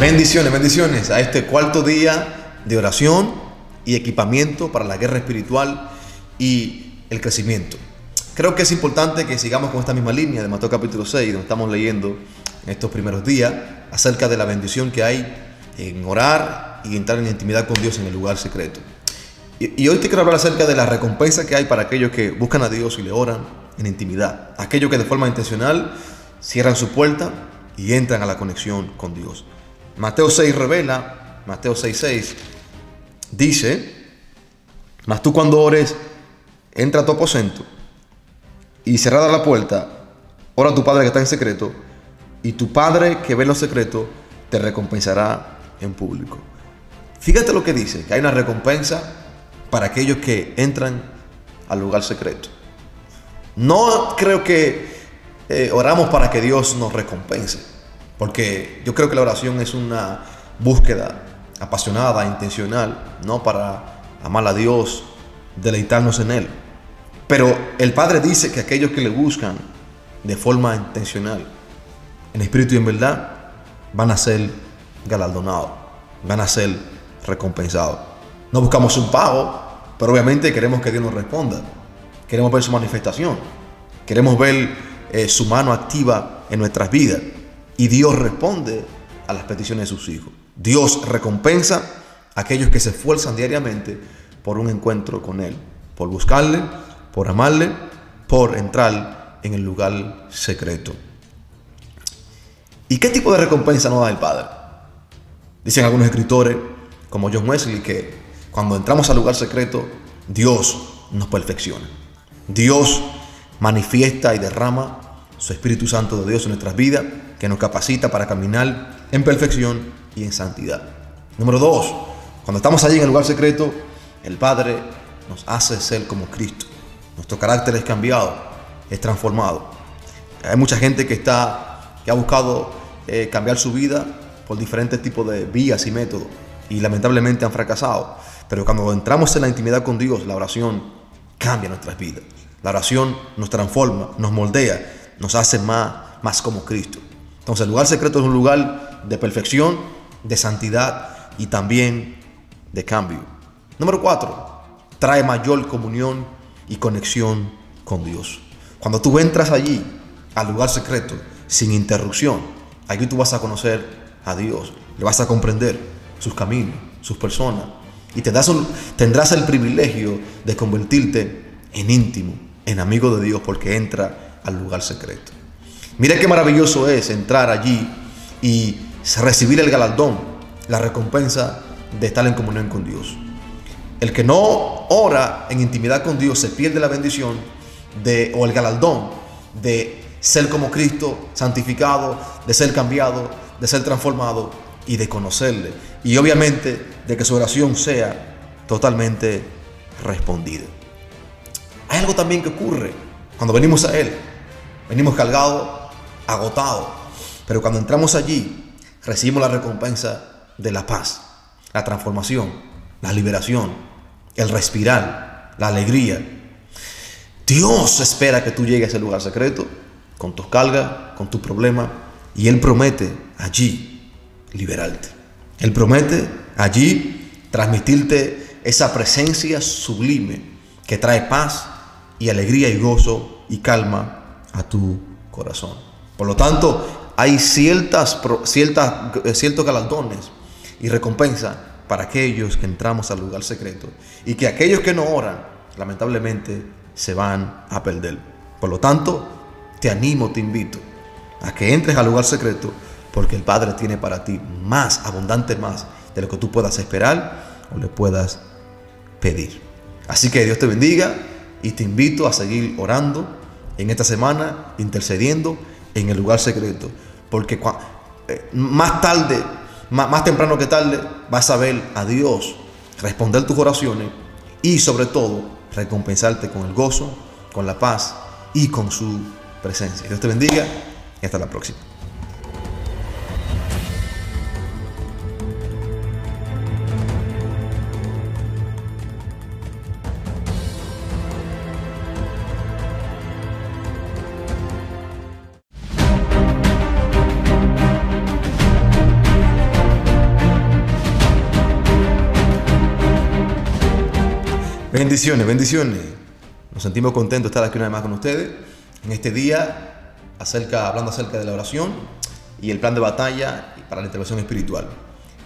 Bendiciones, bendiciones a este cuarto día de oración y equipamiento para la guerra espiritual y el crecimiento. Creo que es importante que sigamos con esta misma línea de Mateo capítulo 6, donde estamos leyendo en estos primeros días acerca de la bendición que hay en orar y entrar en intimidad con Dios en el lugar secreto. Y, hoy te quiero hablar acerca de la recompensa que hay para aquellos que buscan a Dios y le oran en intimidad. Aquellos que de forma intencional cierran su puerta y entran a la conexión con Dios. Mateo 6 revela, Mateo 6, 6, dice, mas tú cuando ores, entra a tu aposento y cerrada la puerta, ora a tu Padre que está en secreto, y tu Padre que ve en lo secreto te recompensará en público. Fíjate lo que dice, que hay una recompensa para aquellos que entran al lugar secreto. No creo que eh, oramos para que Dios nos recompense. Porque yo creo que la oración es una búsqueda apasionada, intencional, ¿no? Para amar a Dios, deleitarnos en Él. Pero el Padre dice que aquellos que le buscan de forma intencional, en espíritu y en verdad, van a ser galardonados, van a ser recompensados. No buscamos un pago, pero obviamente queremos que Dios nos responda. Queremos ver su manifestación. Queremos ver eh, su mano activa en nuestras vidas. Y Dios responde a las peticiones de sus hijos. Dios recompensa a aquellos que se esfuerzan diariamente por un encuentro con Él, por buscarle, por amarle, por entrar en el lugar secreto. ¿Y qué tipo de recompensa nos da el Padre? Dicen algunos escritores, como John Wesley, que cuando entramos al lugar secreto, Dios nos perfecciona. Dios manifiesta y derrama su Espíritu Santo de Dios en nuestras vidas que nos capacita para caminar en perfección y en santidad. Número dos, cuando estamos allí en el lugar secreto, el Padre nos hace ser como Cristo. Nuestro carácter es cambiado, es transformado. Hay mucha gente que está, que ha buscado eh, cambiar su vida por diferentes tipos de vías y métodos y lamentablemente han fracasado. Pero cuando entramos en la intimidad con Dios, la oración cambia nuestras vidas. La oración nos transforma, nos moldea, nos hace más, más como Cristo. Entonces el lugar secreto es un lugar de perfección, de santidad y también de cambio. Número cuatro, trae mayor comunión y conexión con Dios. Cuando tú entras allí, al lugar secreto, sin interrupción, allí tú vas a conocer a Dios, le vas a comprender sus caminos, sus personas, y tendrás el privilegio de convertirte en íntimo, en amigo de Dios, porque entra al lugar secreto. Mira qué maravilloso es entrar allí y recibir el galardón, la recompensa de estar en comunión con Dios. El que no ora en intimidad con Dios se pierde la bendición de, o el galardón de ser como Cristo, santificado, de ser cambiado, de ser transformado y de conocerle. Y obviamente de que su oración sea totalmente respondida. Hay algo también que ocurre cuando venimos a Él. Venimos cargados agotado. Pero cuando entramos allí, recibimos la recompensa de la paz, la transformación, la liberación, el respirar, la alegría. Dios espera que tú llegues a ese lugar secreto con tus cargas, con tus problemas, y Él promete allí liberarte. Él promete allí transmitirte esa presencia sublime que trae paz y alegría y gozo y calma a tu corazón. Por lo tanto, hay ciertas, ciertas, eh, ciertos galardones y recompensas para aquellos que entramos al lugar secreto y que aquellos que no oran, lamentablemente, se van a perder. Por lo tanto, te animo, te invito a que entres al lugar secreto porque el Padre tiene para ti más, abundante más de lo que tú puedas esperar o le puedas pedir. Así que Dios te bendiga y te invito a seguir orando en esta semana, intercediendo en el lugar secreto. Porque eh, más tarde, más, temprano que tarde, vas a ver a Dios responder tus oraciones y sobre todo recompensarte con el gozo, con la paz y con su presencia. Dios te bendiga y hasta la próxima. Bendiciones, bendiciones. Nos sentimos contentos de estar aquí una vez más con ustedes en este día acerca, hablando acerca de la oración y el plan de batalla para la intervención espiritual.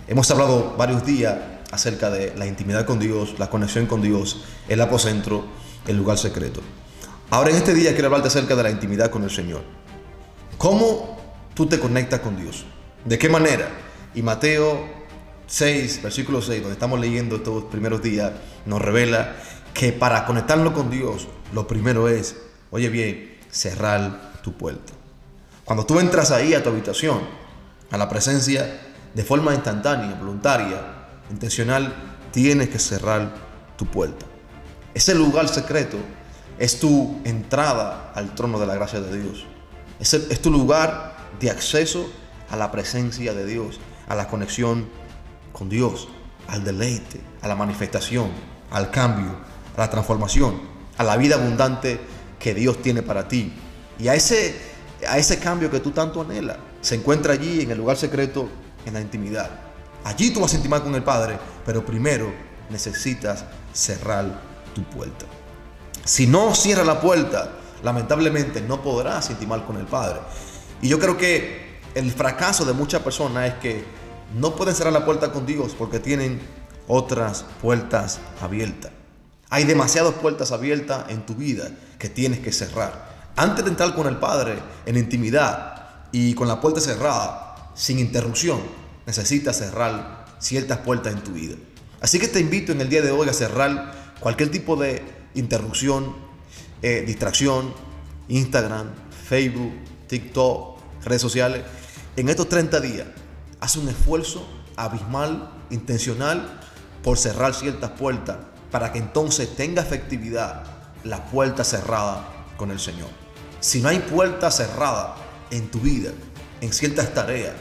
Hemos hablado varios días acerca de la intimidad con Dios, la conexión con Dios, el apocentro, el lugar secreto. Ahora en este día quiero hablarte acerca de la intimidad con el Señor. ¿Cómo tú te conectas con Dios? ¿De qué manera? Y Mateo 6, versículo 6, donde estamos leyendo estos primeros días, nos revela que para conectarnos con Dios, lo primero es, oye bien, cerrar tu puerta. Cuando tú entras ahí a tu habitación, a la presencia de forma instantánea, voluntaria, intencional, tienes que cerrar tu puerta. Ese lugar secreto es tu entrada al trono de la gracia de Dios. Es, es tu lugar de acceso a la presencia de Dios, a la conexión con Dios, al deleite, a la manifestación, al cambio, a la transformación, a la vida abundante que Dios tiene para ti. Y a ese, a ese cambio que tú tanto anhelas, se encuentra allí en el lugar secreto, en la intimidad. Allí tú vas a intimar con el Padre, pero primero necesitas cerrar tu puerta. Si no cierras la puerta, lamentablemente no podrás intimar con el Padre. Y yo creo que el fracaso de muchas personas es que no pueden cerrar la puerta con Dios porque tienen otras puertas abiertas. Hay demasiadas puertas abiertas en tu vida que tienes que cerrar. Antes de entrar con el Padre en intimidad y con la puerta cerrada, sin interrupción, necesitas cerrar ciertas puertas en tu vida. Así que te invito en el día de hoy a cerrar cualquier tipo de interrupción, eh, distracción, Instagram, Facebook, TikTok, redes sociales. En estos 30 días, haz un esfuerzo abismal, intencional, por cerrar ciertas puertas para que entonces tenga efectividad la puerta cerrada con el Señor. Si no hay puerta cerrada en tu vida, en ciertas tareas,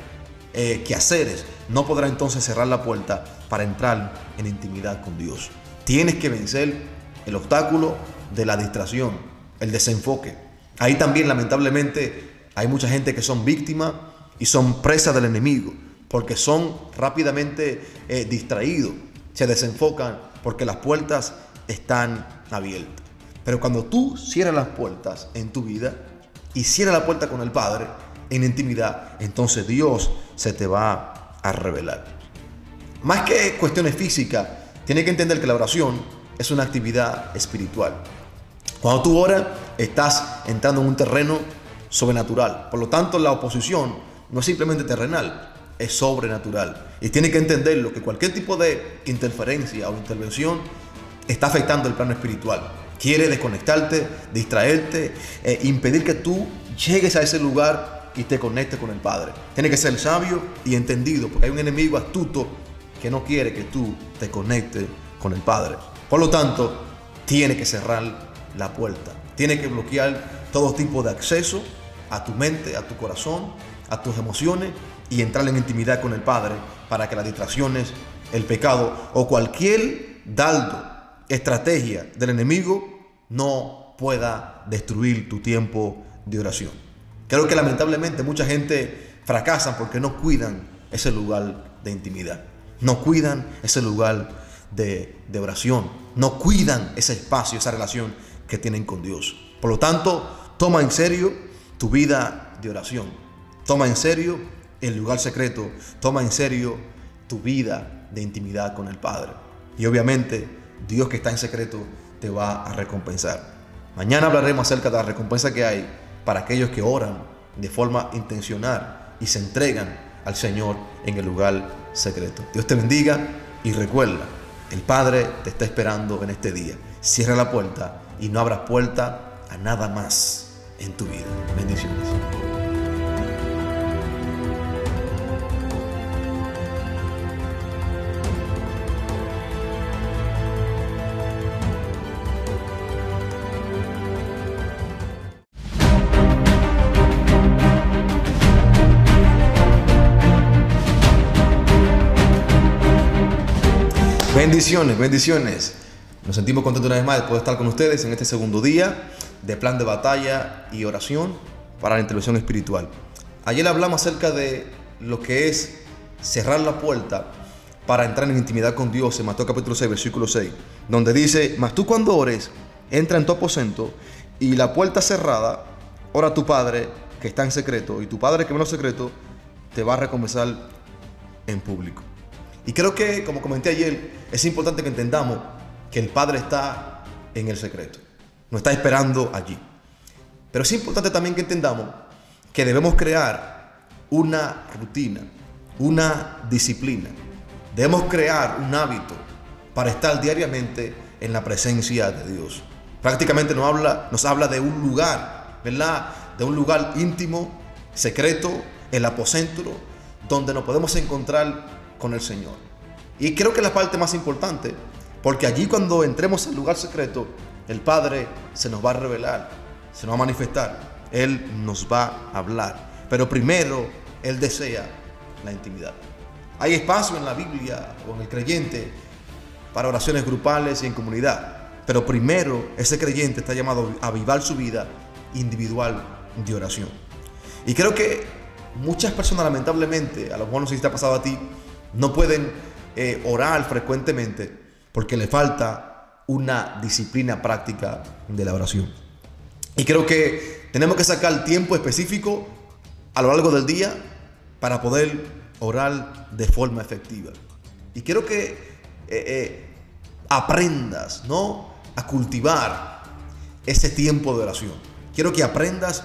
eh, quehaceres, no podrá entonces cerrar la puerta para entrar en intimidad con Dios. Tienes que vencer el obstáculo de la distracción, el desenfoque. Ahí también lamentablemente hay mucha gente que son víctimas y son presas del enemigo porque son rápidamente eh, distraídos, se desenfocan porque las puertas están abiertas. Pero cuando tú cierras las puertas en tu vida y cierras la puerta con el Padre en intimidad, entonces Dios se te va a revelar. Más que cuestiones físicas, tienes que entender que la oración es una actividad espiritual. Cuando tú oras, estás entrando en un terreno sobrenatural. Por lo tanto, la oposición no es simplemente terrenal, es sobrenatural. Y tiene que entenderlo, que cualquier tipo de interferencia o intervención está afectando el plano espiritual. Quiere desconectarte, distraerte, eh, impedir que tú llegues a ese lugar y te conectes con el Padre. Tiene que ser sabio y entendido, porque hay un enemigo astuto que no quiere que tú te conectes con el Padre. Por lo tanto, tiene que cerrar la puerta. Tiene que bloquear todo tipo de acceso a tu mente, a tu corazón, a tus emociones y entrar en intimidad con el Padre para que las distracciones, el pecado o cualquier daldo, estrategia del enemigo no pueda destruir tu tiempo de oración. Creo que lamentablemente mucha gente fracasa porque no cuidan ese lugar de intimidad, no cuidan ese lugar de, de oración, no cuidan ese espacio, esa relación que tienen con Dios. Por lo tanto, toma en serio tu vida de oración. Toma en serio el lugar secreto, toma en serio tu vida de intimidad con el Padre. Y obviamente Dios que está en secreto te va a recompensar. Mañana hablaremos acerca de la recompensa que hay para aquellos que oran de forma intencional y se entregan al Señor en el lugar secreto. Dios te bendiga y recuerda, el Padre te está esperando en este día. Cierra la puerta y no abras puerta a nada más en tu vida. Bendiciones. Bendiciones, bendiciones. Nos sentimos contentos una vez más de poder estar con ustedes en este segundo día de plan de batalla y oración para la intervención espiritual. Ayer hablamos acerca de lo que es cerrar la puerta para entrar en intimidad con Dios en Mateo capítulo 6, versículo 6, donde dice, mas tú cuando ores, entra en tu aposento y la puerta cerrada, ora a tu Padre que está en secreto y tu Padre que ve secreto te va a recompensar en público. Y creo que, como comenté ayer, es importante que entendamos que el Padre está en el secreto, no está esperando allí. Pero es importante también que entendamos que debemos crear una rutina, una disciplina. Debemos crear un hábito para estar diariamente en la presencia de Dios. Prácticamente nos habla, nos habla de un lugar, ¿verdad? De un lugar íntimo, secreto, el aposento, donde nos podemos encontrar con el Señor. Y creo que es la parte más importante, porque allí cuando entremos al lugar secreto, el Padre se nos va a revelar, se nos va a manifestar, Él nos va a hablar. Pero primero, Él desea la intimidad. Hay espacio en la Biblia o en el creyente para oraciones grupales y en comunidad. Pero primero ese creyente está llamado a avivar su vida individual de oración. Y creo que muchas personas lamentablemente, a lo mejor no sé si te ha pasado a ti, no pueden eh, orar frecuentemente porque le falta una disciplina práctica de la oración. Y creo que tenemos que sacar tiempo específico a lo largo del día para poder orar de forma efectiva. Y quiero que eh, eh, aprendas, ¿no? a cultivar ese tiempo de oración. Quiero que aprendas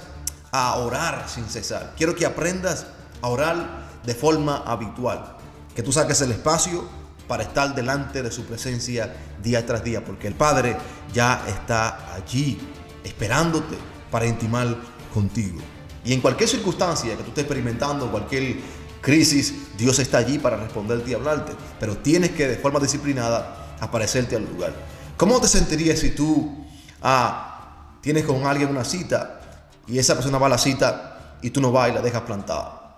a orar sin cesar. Quiero que aprendas a orar de forma habitual. Que tú saques el espacio para estar delante de su presencia día tras día, porque el Padre ya está allí esperándote para intimar contigo. Y en cualquier circunstancia que tú estés experimentando, cualquier crisis, Dios está allí para responderte y hablarte, pero tienes que de forma disciplinada aparecerte al lugar. ¿Cómo te sentirías si tú ah, tienes con alguien una cita y esa persona va a la cita y tú no vas y la dejas plantada?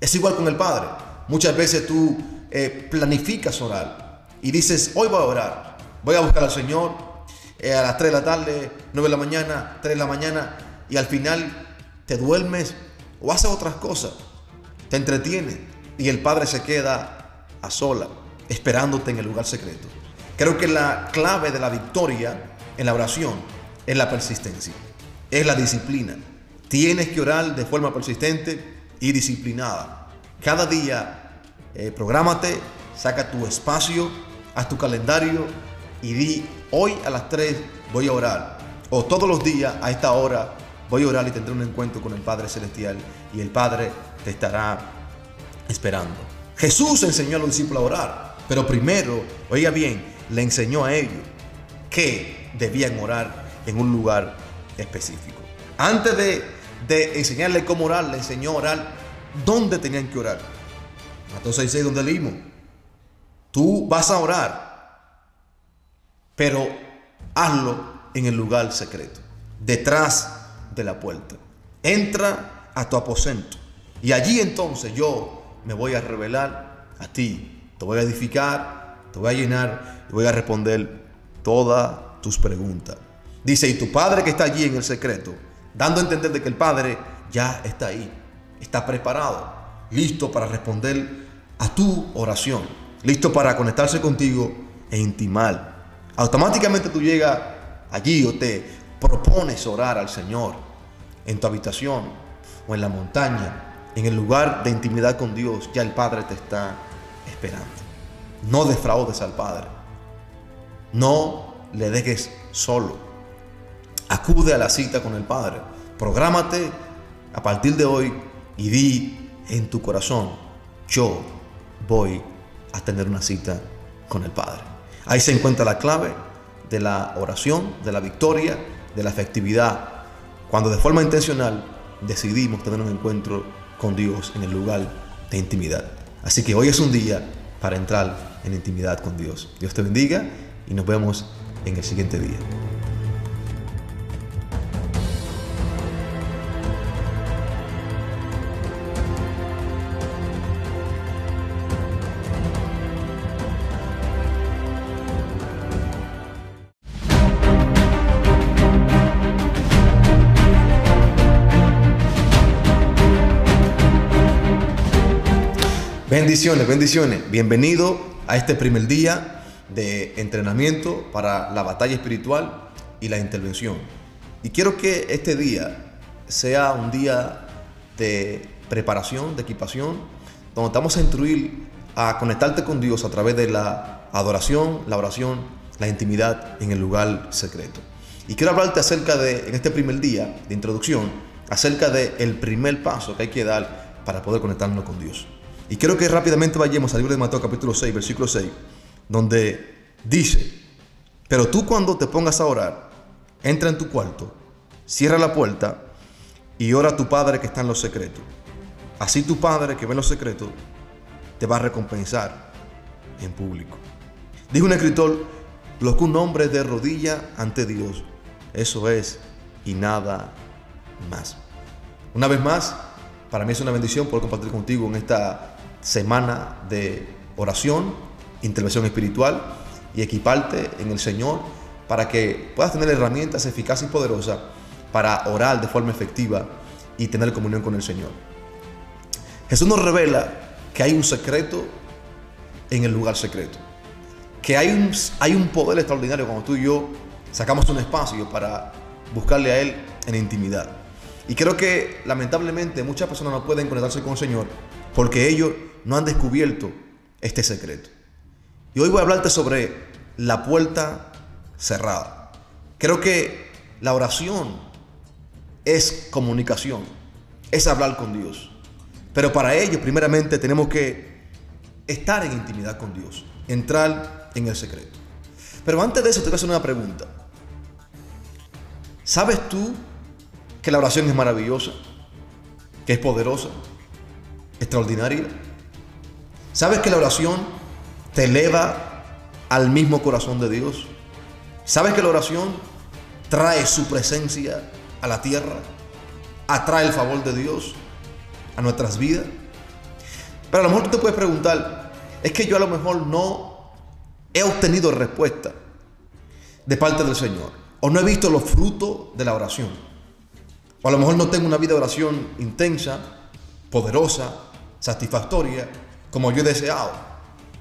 Es igual con el Padre. Muchas veces tú eh, planificas orar y dices, hoy voy a orar, voy a buscar al Señor eh, a las 3 de la tarde, 9 de la mañana, 3 de la mañana y al final te duermes o haces otras cosas, te entretienes y el Padre se queda a sola esperándote en el lugar secreto. Creo que la clave de la victoria en la oración es la persistencia, es la disciplina. Tienes que orar de forma persistente y disciplinada. Cada día, eh, prográmate, saca tu espacio, haz tu calendario y di, hoy a las 3 voy a orar. O todos los días a esta hora voy a orar y tendré un encuentro con el Padre Celestial y el Padre te estará esperando. Jesús enseñó a los discípulos a orar, pero primero, oiga bien, le enseñó a ellos que debían orar en un lugar específico. Antes de, de enseñarle cómo orar, le enseñó a orar dónde tenían que orar. Mateo 6.6 donde leímos. Tú vas a orar, pero hazlo en el lugar secreto, detrás de la puerta. Entra a tu aposento y allí entonces yo me voy a revelar a ti, te voy a edificar, te voy a llenar y voy a responder todas tus preguntas. Dice, y tu Padre que está allí en el secreto, dando a entender de que el Padre ya está ahí, está preparado, listo para responder a tu oración, listo para conectarse contigo e intimar. Automáticamente tú llegas allí o te propones orar al Señor en tu habitación o en la montaña, en el lugar de intimidad con Dios, ya el Padre te está esperando. No defraudes al Padre. No le dejes solo. Acude a la cita con el Padre. Prográmate a partir de hoy y di en tu corazón, yo voy a tener una cita con el Padre. Ahí se encuentra la clave de la oración, de la victoria, de la efectividad, cuando de forma intencional decidimos tener un encuentro con Dios en el lugar de intimidad. Así que hoy es un día para entrar en intimidad con Dios. Dios te bendiga y nos vemos en el siguiente día. Bendiciones, bendiciones. Bienvenido a este primer día de entrenamiento para la batalla espiritual y la intervención. Y quiero que este día sea un día de preparación, de equipación, donde estamos a instruir a conectarte con Dios a través de la adoración, la oración, la intimidad en el lugar secreto. Y quiero hablarte acerca de, en este primer día de introducción, acerca del el primer paso que hay que dar para poder conectarnos con Dios. Y quiero que rápidamente vayamos al libro de Mateo capítulo 6, versículo 6, donde dice, pero tú cuando te pongas a orar, entra en tu cuarto, cierra la puerta y ora a tu Padre que está en los secretos. Así tu Padre que ve en los secretos te va a recompensar en público. Dijo un escritor, lo que un hombre de rodilla ante Dios, eso es y nada más. Una vez más, para mí es una bendición poder compartir contigo en esta semana de oración, intervención espiritual y equiparte en el Señor para que puedas tener herramientas eficaces y poderosas para orar de forma efectiva y tener comunión con el Señor. Jesús nos revela que hay un secreto en el lugar secreto. Que hay un, hay un poder extraordinario cuando tú y yo sacamos un espacio para buscarle a Él en intimidad. Y creo que lamentablemente muchas personas no pueden conectarse con el Señor porque ellos no han descubierto este secreto. Y hoy voy a hablarte sobre la puerta cerrada. Creo que la oración es comunicación, es hablar con Dios. Pero para ello, primeramente, tenemos que estar en intimidad con Dios, entrar en el secreto. Pero antes de eso, te voy a hacer una pregunta. ¿Sabes tú que la oración es maravillosa? ¿Que es poderosa? ¿Extraordinaria? ¿Sabes que la oración te eleva al mismo corazón de Dios? ¿Sabes que la oración trae su presencia a la tierra? ¿Atrae el favor de Dios? a nuestras vidas. Pero a lo mejor tú te puedes preguntar, es que yo a lo mejor no he obtenido respuesta de parte del Señor. O no he visto los frutos de la oración. O a lo mejor no tengo una vida de oración intensa, poderosa, satisfactoria, como yo he deseado.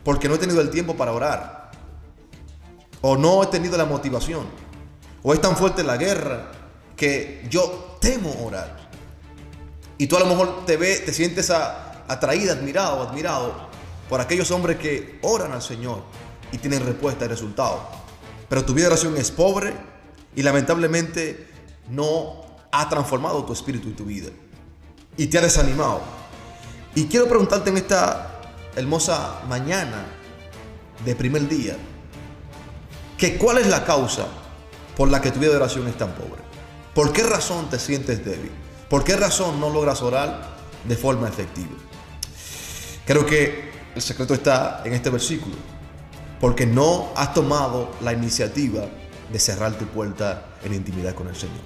Porque no he tenido el tiempo para orar. O no he tenido la motivación. O es tan fuerte la guerra que yo temo orar. Y tú a lo mejor te ves, te sientes atraída, admirado, admirado por aquellos hombres que oran al Señor y tienen respuesta y resultado. Pero tu vida de oración es pobre y lamentablemente no ha transformado tu espíritu y tu vida. Y te ha desanimado. Y quiero preguntarte en esta hermosa mañana de primer día, que cuál es la causa por la que tu vida de oración es tan pobre. ¿Por qué razón te sientes débil? ¿Por qué razón no logras orar de forma efectiva? Creo que el secreto está en este versículo. Porque no has tomado la iniciativa de cerrar tu puerta en intimidad con el Señor.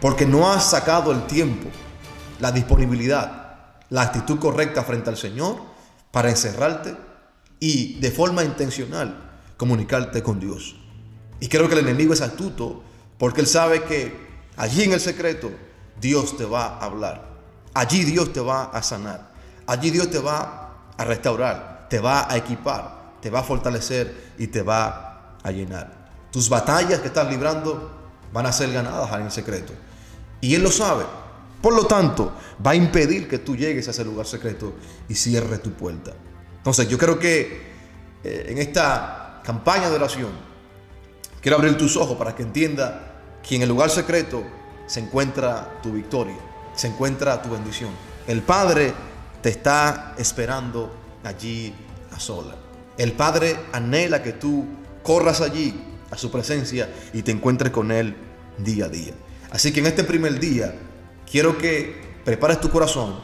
Porque no has sacado el tiempo, la disponibilidad, la actitud correcta frente al Señor para encerrarte y de forma intencional comunicarte con Dios. Y creo que el enemigo es astuto porque él sabe que allí en el secreto Dios te va a hablar. Allí Dios te va a sanar. Allí Dios te va a restaurar, te va a equipar, te va a fortalecer y te va a llenar. Tus batallas que estás librando van a ser ganadas en el secreto. Y Él lo sabe. Por lo tanto, va a impedir que tú llegues a ese lugar secreto y cierre tu puerta. Entonces, yo creo que eh, en esta campaña de oración, quiero abrir tus ojos para que entienda que en el lugar secreto se encuentra tu victoria, se encuentra tu bendición. El Padre te está esperando allí a sola. El Padre anhela que tú corras allí a su presencia y te encuentres con Él día a día. Así que en este primer día quiero que prepares tu corazón,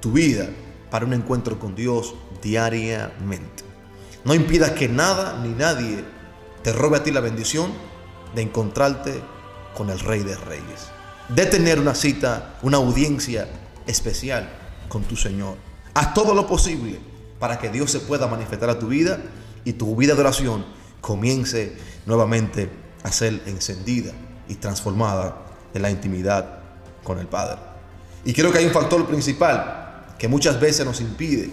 tu vida, para un encuentro con Dios diariamente. No impidas que nada ni nadie te robe a ti la bendición de encontrarte con el Rey de Reyes. De tener una cita, una audiencia especial con tu Señor. Haz todo lo posible para que Dios se pueda manifestar a tu vida y tu vida de oración comience nuevamente a ser encendida y transformada en la intimidad con el Padre. Y creo que hay un factor principal que muchas veces nos impide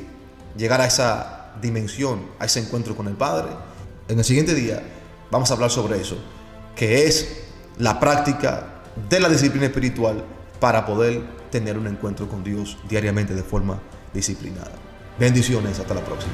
llegar a esa dimensión, a ese encuentro con el Padre. En el siguiente día vamos a hablar sobre eso, que es la práctica de la disciplina espiritual para poder tener un encuentro con Dios diariamente de forma disciplinada. Bendiciones, hasta la próxima.